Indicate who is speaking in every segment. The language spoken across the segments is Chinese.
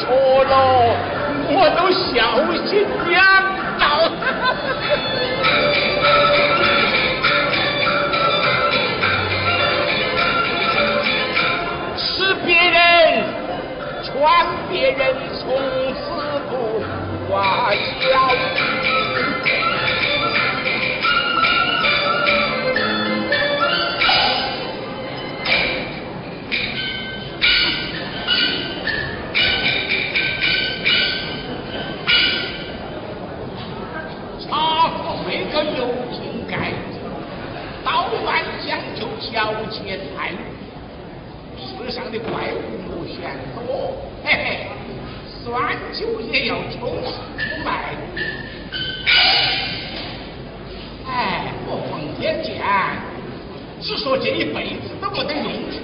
Speaker 1: 错了，我都小心点到。是别人，穿别人，从端酒也要充数卖。哎，我奉天剑，只说这一辈子都不得用处。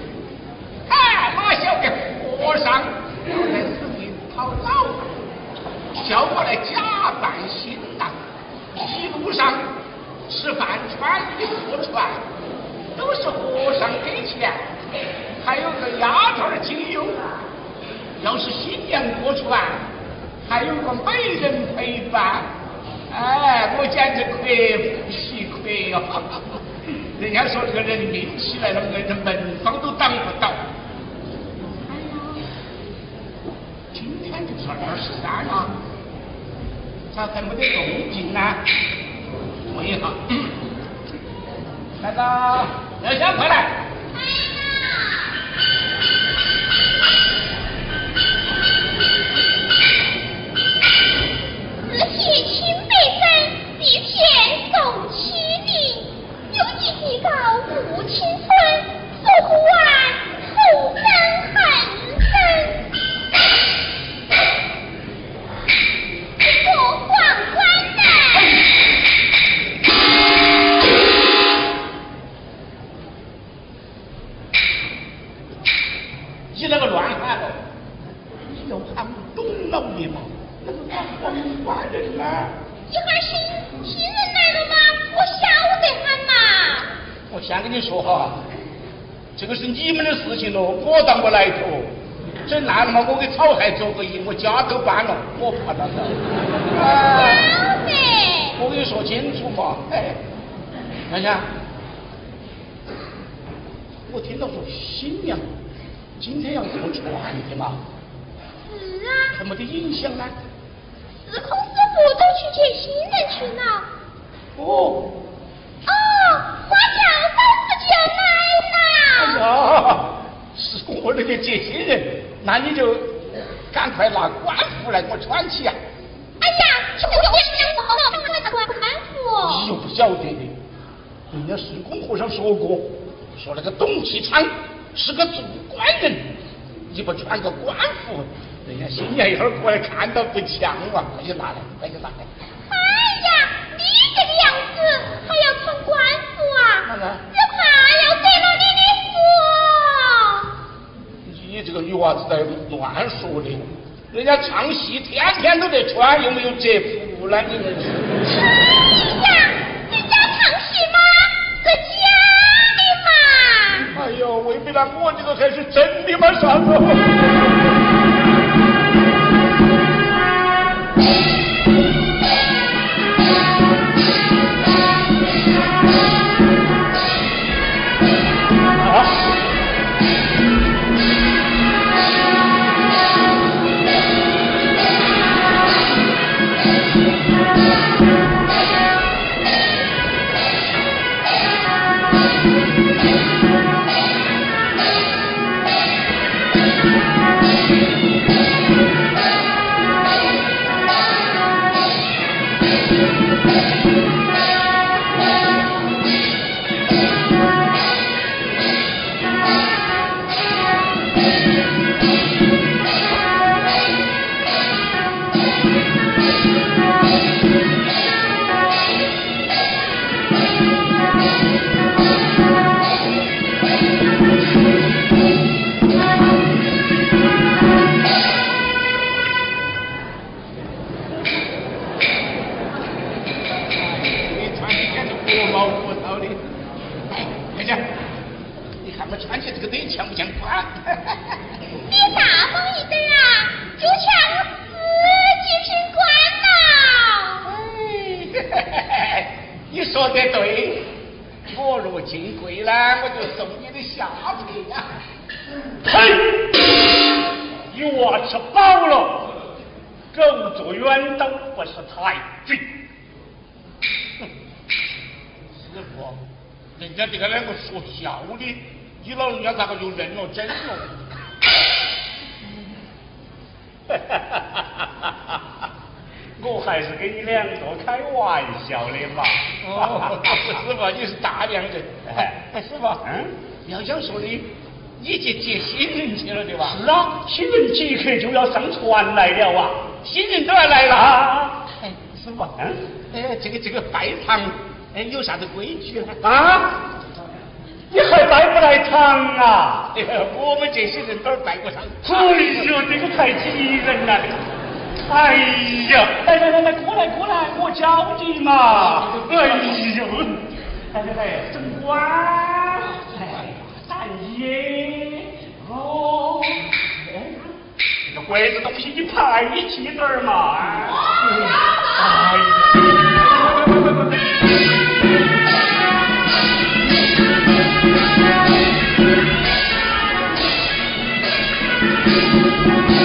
Speaker 1: 哎，哪晓得和尚要在此地讨老，叫我来假扮新郎，一路上吃饭穿衣服穿。都是和尚给钱，还有个丫头儿经用。要是新娘过船，还有个美人陪伴。哎，我简直亏不起亏哟！人家说这个人命起来了，连这门房都挡不到。哎呀，今天就是二十三了，咋还没得动静呢？问一下，来个。老乡，快来！
Speaker 2: 一会儿新新人来了吗？我晓得喊嘛。
Speaker 1: 我先跟你说哈，这个是你们的事情喽，我当不来头。整烂了嘛，我给草海做个揖，我家都搬了，我怕那个。
Speaker 2: 晓得。
Speaker 1: 我跟你说清楚嘛，哎，看看，我听到说新娘今天要坐船的嘛。
Speaker 2: 是啊。
Speaker 1: 怎么的影响呢？
Speaker 2: 司空师傅都去接新人去了。哦。哦，花轿
Speaker 1: 嫂子就来了。哎呀，是我那个接新人，那你就赶快拿官服来给我穿起呀。
Speaker 2: 哎呀。
Speaker 1: 你又不晓得的，人家孙公和尚说过，说那个董其昌是个做官人，你不穿个官服。人家新娘一会儿过来看到不强嘛，快去拿来，快去拿来。
Speaker 2: 哎呀，你这个样子还要穿官服啊？只怕要得了
Speaker 1: 你的福。你这个女娃子在乱说的，人家唱戏天天都得穿，又没有折服呢，你。
Speaker 2: 哎 那我这个才是真的
Speaker 1: 嘛，啥子？thank you 你
Speaker 2: 大方一点啊，就差我十几品官了。
Speaker 1: 哎，你说的对，我如今贵了，我就送你的下策啊。嘿！
Speaker 3: 你我吃饱了，更做远斗不是太对。
Speaker 1: 师傅，人家这个两个说笑的。你老人家咋个就认了真了？
Speaker 3: 我还是跟你两个开玩笑的嘛。
Speaker 1: 哦，师傅，你是大量人。
Speaker 3: 哎
Speaker 1: 哎，师傅，
Speaker 3: 嗯，
Speaker 1: 要讲说的，你去接新人去了对吧？
Speaker 3: 是啊，新人即刻就要上船来了啊！
Speaker 1: 新人都要来了。
Speaker 3: 啊，
Speaker 1: 哎，师傅，
Speaker 3: 嗯，
Speaker 1: 哎，这个这个拜堂，哎，有啥子规矩呢？
Speaker 3: 啊，你还拜不来场啊？
Speaker 1: 哎，我们这些人都是拜过堂。
Speaker 3: 哎呦，这个太急人了！哎呀，来来来来，过来过来，我教你嘛！哎呦，来来来，正官，哎，三爷，哦，哎，这个鬼子东西你排气点儿嘛！哎来来